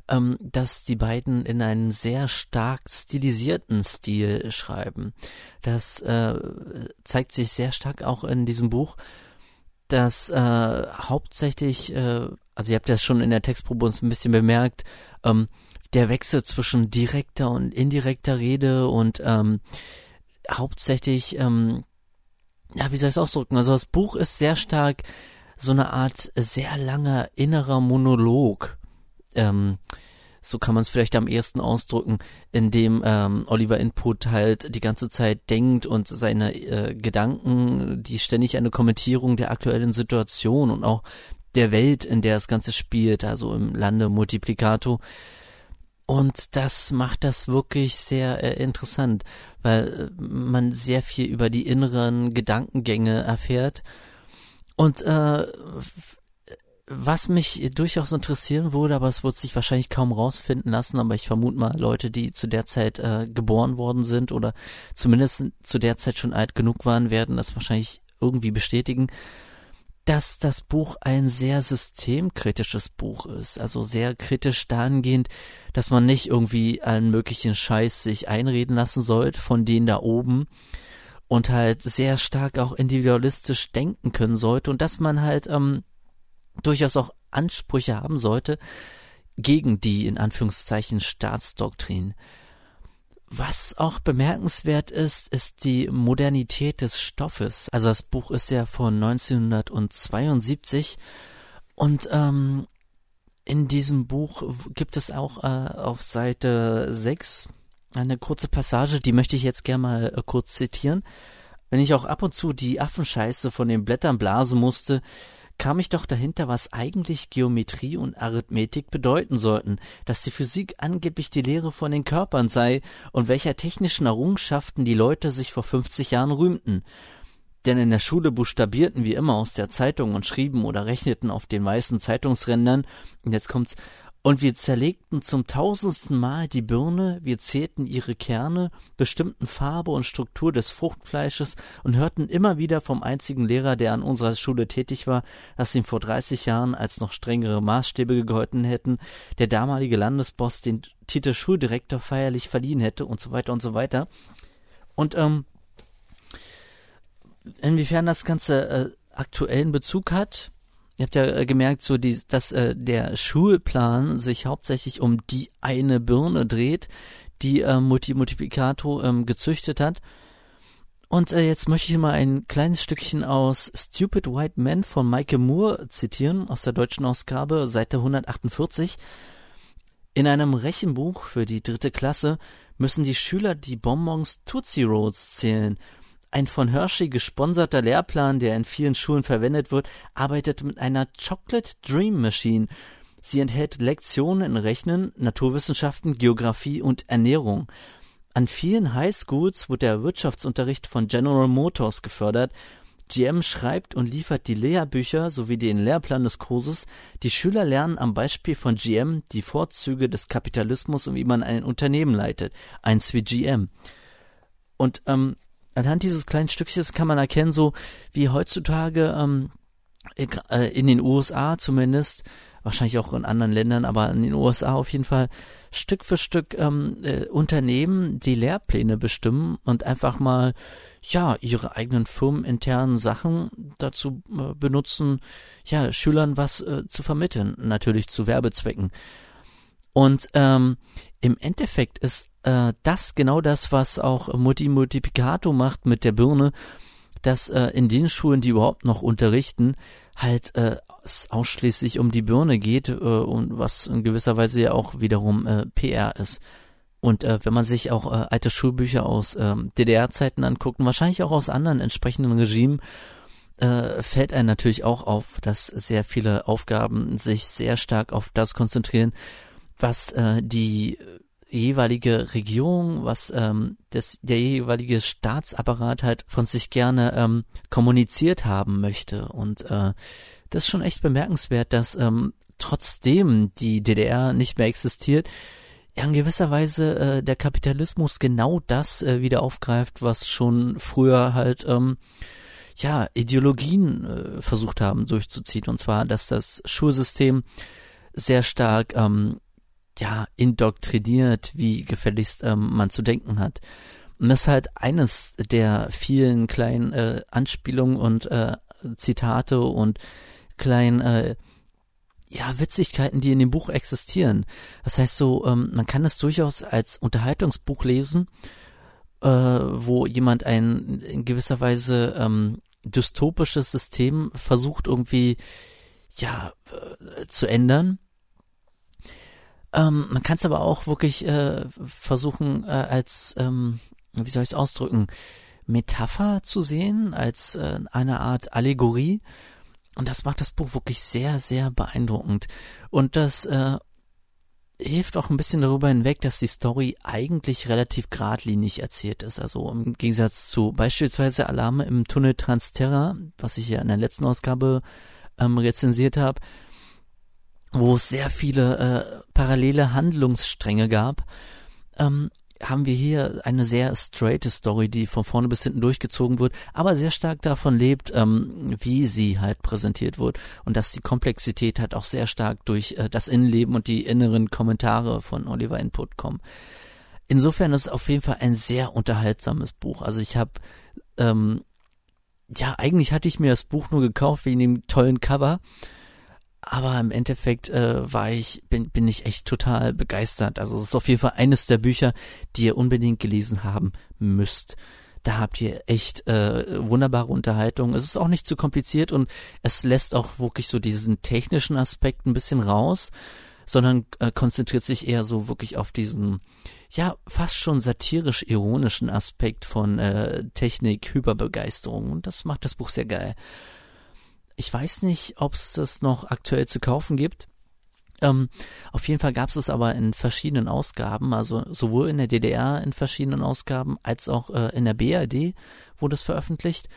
ähm, dass die beiden in einem sehr stark stilisierten Stil schreiben. Das äh, zeigt sich sehr stark auch in diesem Buch, dass äh, hauptsächlich, äh, also ihr habt das schon in der Textprobe uns ein bisschen bemerkt, ähm, der Wechsel zwischen direkter und indirekter Rede und ähm, hauptsächlich, ähm, ja, wie soll ich es ausdrücken? Also das Buch ist sehr stark so eine Art sehr langer innerer Monolog. Ähm, so kann man es vielleicht am ehesten ausdrücken, in dem ähm, Oliver Input halt die ganze Zeit denkt und seine äh, Gedanken, die ständig eine Kommentierung der aktuellen Situation und auch der Welt, in der das Ganze spielt, also im Lande Multiplicato, und das macht das wirklich sehr äh, interessant, weil äh, man sehr viel über die inneren Gedankengänge erfährt. Und äh, was mich durchaus interessieren würde, aber es wird sich wahrscheinlich kaum rausfinden lassen, aber ich vermute mal, Leute, die zu der Zeit äh, geboren worden sind oder zumindest zu der Zeit schon alt genug waren, werden das wahrscheinlich irgendwie bestätigen dass das Buch ein sehr systemkritisches Buch ist, also sehr kritisch dahingehend, dass man nicht irgendwie einen möglichen Scheiß sich einreden lassen sollte von denen da oben und halt sehr stark auch individualistisch denken können sollte und dass man halt ähm, durchaus auch Ansprüche haben sollte gegen die in Anführungszeichen Staatsdoktrin. Was auch bemerkenswert ist, ist die Modernität des Stoffes. Also das Buch ist ja von 1972 und ähm, in diesem Buch gibt es auch äh, auf Seite 6 eine kurze Passage, die möchte ich jetzt gerne mal äh, kurz zitieren. Wenn ich auch ab und zu die Affenscheiße von den Blättern blasen musste, kam ich doch dahinter, was eigentlich Geometrie und Arithmetik bedeuten sollten, dass die Physik angeblich die Lehre von den Körpern sei und welcher technischen Errungenschaften die Leute sich vor 50 Jahren rühmten. Denn in der Schule buchstabierten wir immer aus der Zeitung und schrieben oder rechneten auf den weißen Zeitungsrändern, und jetzt kommt's, und wir zerlegten zum tausendsten Mal die Birne, wir zählten ihre Kerne, bestimmten Farbe und Struktur des Fruchtfleisches und hörten immer wieder vom einzigen Lehrer, der an unserer Schule tätig war, dass ihm vor 30 Jahren, als noch strengere Maßstäbe gegolten hätten, der damalige Landesboss den Titel Schuldirektor feierlich verliehen hätte und so weiter und so weiter. Und ähm, inwiefern das Ganze äh, aktuellen Bezug hat, Ihr habt ja äh, gemerkt, so die, dass äh, der Schulplan sich hauptsächlich um die eine Birne dreht, die äh, Multi Multiplicato ähm, gezüchtet hat. Und äh, jetzt möchte ich mal ein kleines Stückchen aus Stupid White Men von Michael Moore zitieren, aus der deutschen Ausgabe, Seite 148. In einem Rechenbuch für die dritte Klasse müssen die Schüler die Bonbons Tootsie Rolls zählen ein von Hershey gesponserter Lehrplan, der in vielen Schulen verwendet wird, arbeitet mit einer Chocolate Dream Machine. Sie enthält Lektionen in Rechnen, Naturwissenschaften, Geographie und Ernährung. An vielen Highschools wird der Wirtschaftsunterricht von General Motors gefördert. GM schreibt und liefert die Lehrbücher sowie den Lehrplan des Kurses. Die Schüler lernen am Beispiel von GM die Vorzüge des Kapitalismus und wie man ein Unternehmen leitet. Eins wie GM. Und ähm, anhand dieses kleinen Stückchens kann man erkennen, so wie heutzutage ähm, äh, in den USA zumindest, wahrscheinlich auch in anderen Ländern, aber in den USA auf jeden Fall Stück für Stück ähm, äh, Unternehmen die Lehrpläne bestimmen und einfach mal ja ihre eigenen firmeninternen Sachen dazu äh, benutzen, ja Schülern was äh, zu vermitteln, natürlich zu Werbezwecken. Und ähm, im Endeffekt ist äh, das genau das, was auch Multi Multiplicato macht mit der Birne, dass äh, in den Schulen, die überhaupt noch unterrichten, halt äh, es ausschließlich um die Birne geht äh, und was in gewisser Weise ja auch wiederum äh, PR ist. Und äh, wenn man sich auch äh, alte Schulbücher aus äh, DDR-Zeiten anguckt und wahrscheinlich auch aus anderen entsprechenden Regimen, äh, fällt einem natürlich auch auf, dass sehr viele Aufgaben sich sehr stark auf das konzentrieren, was äh, die jeweilige Regierung, was ähm, das, der jeweilige Staatsapparat halt von sich gerne ähm, kommuniziert haben möchte. Und äh, das ist schon echt bemerkenswert, dass ähm, trotzdem die DDR nicht mehr existiert, ja in gewisser Weise äh, der Kapitalismus genau das äh, wieder aufgreift, was schon früher halt ähm, ja Ideologien äh, versucht haben durchzuziehen. Und zwar, dass das Schulsystem sehr stark ähm, ja, indoktriniert, wie gefälligst ähm, man zu denken hat. Und das ist halt eines der vielen kleinen äh, Anspielungen und äh, Zitate und kleinen äh, ja, Witzigkeiten, die in dem Buch existieren. Das heißt so, ähm, man kann es durchaus als Unterhaltungsbuch lesen, äh, wo jemand ein in gewisser Weise ähm, dystopisches System versucht irgendwie ja äh, zu ändern ähm, man kann es aber auch wirklich äh, versuchen, äh, als, ähm, wie soll ich es ausdrücken, Metapher zu sehen, als äh, eine Art Allegorie. Und das macht das Buch wirklich sehr, sehr beeindruckend. Und das äh, hilft auch ein bisschen darüber hinweg, dass die Story eigentlich relativ geradlinig erzählt ist. Also im Gegensatz zu beispielsweise Alarme im Tunnel Transterra, was ich ja in der letzten Ausgabe ähm, rezensiert habe, wo es sehr viele äh, parallele Handlungsstränge gab, ähm, haben wir hier eine sehr straighte Story, die von vorne bis hinten durchgezogen wird, aber sehr stark davon lebt, ähm, wie sie halt präsentiert wird und dass die Komplexität halt auch sehr stark durch äh, das Innenleben und die inneren Kommentare von Oliver Input kommen. Insofern ist es auf jeden Fall ein sehr unterhaltsames Buch. Also ich habe ähm, ja, eigentlich hatte ich mir das Buch nur gekauft wegen dem tollen Cover aber im Endeffekt äh, war ich, bin, bin ich echt total begeistert. Also es ist auf jeden Fall eines der Bücher, die ihr unbedingt gelesen haben müsst. Da habt ihr echt äh, wunderbare Unterhaltung. Es ist auch nicht zu kompliziert und es lässt auch wirklich so diesen technischen Aspekt ein bisschen raus, sondern äh, konzentriert sich eher so wirklich auf diesen, ja, fast schon satirisch-ironischen Aspekt von äh, Technik, Hyperbegeisterung. Und das macht das Buch sehr geil. Ich weiß nicht, ob es das noch aktuell zu kaufen gibt. Ähm, auf jeden Fall gab es es aber in verschiedenen Ausgaben, also sowohl in der DDR in verschiedenen Ausgaben als auch äh, in der BRD wurde es veröffentlicht.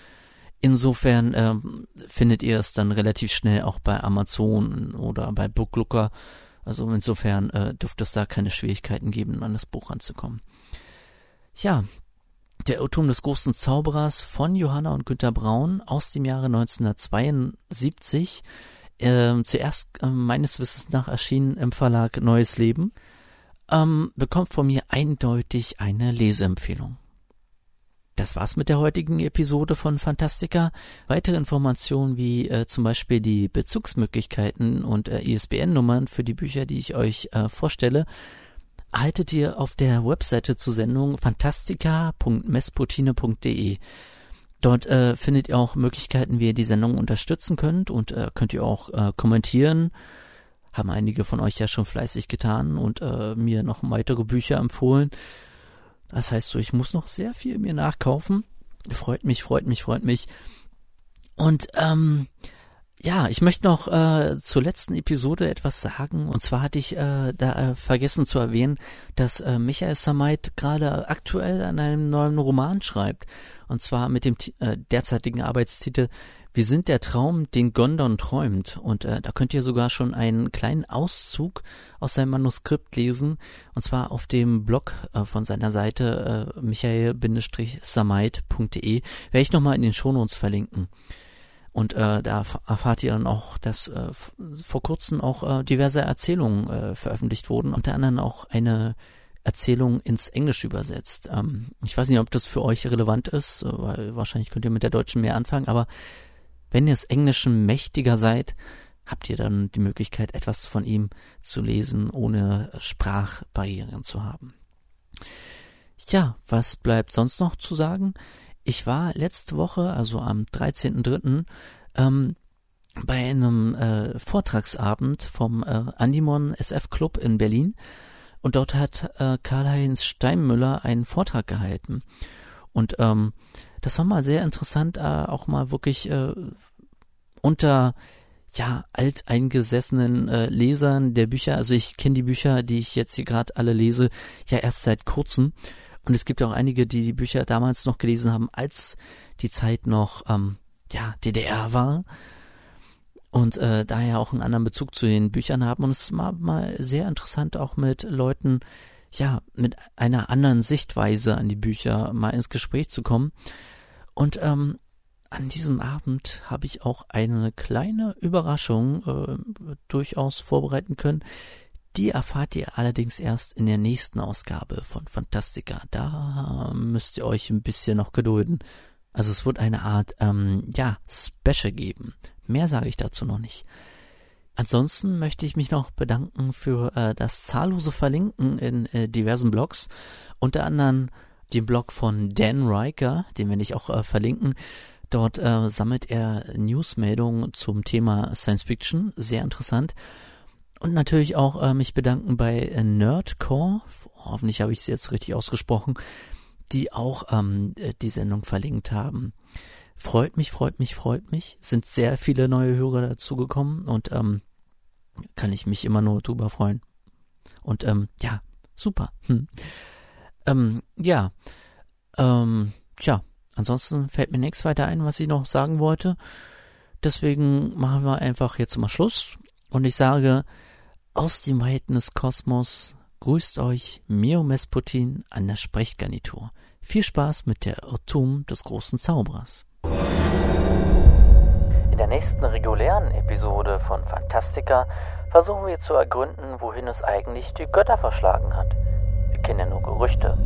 Insofern ähm, findet ihr es dann relativ schnell auch bei Amazon oder bei Booklooker. Also insofern äh, dürfte es da keine Schwierigkeiten geben, an das Buch ranzukommen. Ja, der Irrtum des großen Zauberers von Johanna und Günter Braun aus dem Jahre 1972. Äh, zuerst äh, meines Wissens nach erschienen im Verlag Neues Leben. Ähm, bekommt von mir eindeutig eine Leseempfehlung. Das war's mit der heutigen Episode von Fantastica. Weitere Informationen wie äh, zum Beispiel die Bezugsmöglichkeiten und äh, ISBN-Nummern für die Bücher, die ich euch äh, vorstelle, haltet ihr auf der Webseite zur Sendung fantastica.mesputine.de. Dort äh, findet ihr auch Möglichkeiten, wie ihr die Sendung unterstützen könnt und äh, könnt ihr auch äh, kommentieren. Haben einige von euch ja schon fleißig getan und äh, mir noch weitere Bücher empfohlen. Das heißt so, ich muss noch sehr viel mir nachkaufen. Freut mich, freut mich, freut mich. Und ähm, ja, ich möchte noch äh, zur letzten Episode etwas sagen. Und zwar hatte ich äh, da äh, vergessen zu erwähnen, dass äh, Michael Samait gerade aktuell an einem neuen Roman schreibt. Und zwar mit dem äh, derzeitigen Arbeitstitel Wir sind der Traum, den Gondon träumt. Und äh, da könnt ihr sogar schon einen kleinen Auszug aus seinem Manuskript lesen. Und zwar auf dem Blog äh, von seiner Seite äh, michael-samait.de. Werde ich nochmal in den Shownotes verlinken. Und äh, da erfahrt ihr dann auch, dass äh, vor kurzem auch äh, diverse Erzählungen äh, veröffentlicht wurden, unter anderem auch eine Erzählung ins Englische übersetzt. Ähm, ich weiß nicht, ob das für euch relevant ist, weil wahrscheinlich könnt ihr mit der Deutschen mehr anfangen, aber wenn ihr es Englischen mächtiger seid, habt ihr dann die Möglichkeit, etwas von ihm zu lesen, ohne Sprachbarrieren zu haben. Ja, was bleibt sonst noch zu sagen? Ich war letzte Woche, also am 13.03., ähm, bei einem äh, Vortragsabend vom äh, Andimon SF Club in Berlin und dort hat äh, Karl-Heinz Steinmüller einen Vortrag gehalten. Und ähm, das war mal sehr interessant, äh, auch mal wirklich äh, unter ja alteingesessenen äh, Lesern der Bücher. Also ich kenne die Bücher, die ich jetzt hier gerade alle lese, ja erst seit kurzem. Und es gibt auch einige, die die Bücher damals noch gelesen haben, als die Zeit noch ähm, ja DDR war und äh, daher auch einen anderen Bezug zu den Büchern haben. Und es war mal sehr interessant, auch mit Leuten, ja, mit einer anderen Sichtweise an die Bücher mal ins Gespräch zu kommen. Und ähm, an diesem Abend habe ich auch eine kleine Überraschung äh, durchaus vorbereiten können. Die erfahrt ihr allerdings erst in der nächsten Ausgabe von Fantastica. Da müsst ihr euch ein bisschen noch gedulden. Also es wird eine Art, ähm, ja, Special geben. Mehr sage ich dazu noch nicht. Ansonsten möchte ich mich noch bedanken für äh, das zahllose Verlinken in äh, diversen Blogs, unter anderem den Blog von Dan Riker, den werde ich auch äh, verlinken. Dort äh, sammelt er Newsmeldungen zum Thema Science Fiction, sehr interessant. Und natürlich auch äh, mich bedanken bei äh, Nerdcore, hoffentlich habe ich es jetzt richtig ausgesprochen, die auch ähm, äh, die Sendung verlinkt haben. Freut mich, freut mich, freut mich. Sind sehr viele neue Hörer dazugekommen und ähm, kann ich mich immer nur drüber freuen. Und ähm, ja, super. Hm. Ähm, ja, ähm, tja, ansonsten fällt mir nichts weiter ein, was ich noch sagen wollte. Deswegen machen wir einfach jetzt mal Schluss. Und ich sage, aus dem Weiten des Kosmos grüßt euch Mio Mesputin an der Sprechgarnitur. Viel Spaß mit der Irrtum des großen Zauberers. In der nächsten regulären Episode von Fantastica versuchen wir zu ergründen, wohin es eigentlich die Götter verschlagen hat. Wir kennen ja nur Gerüchte.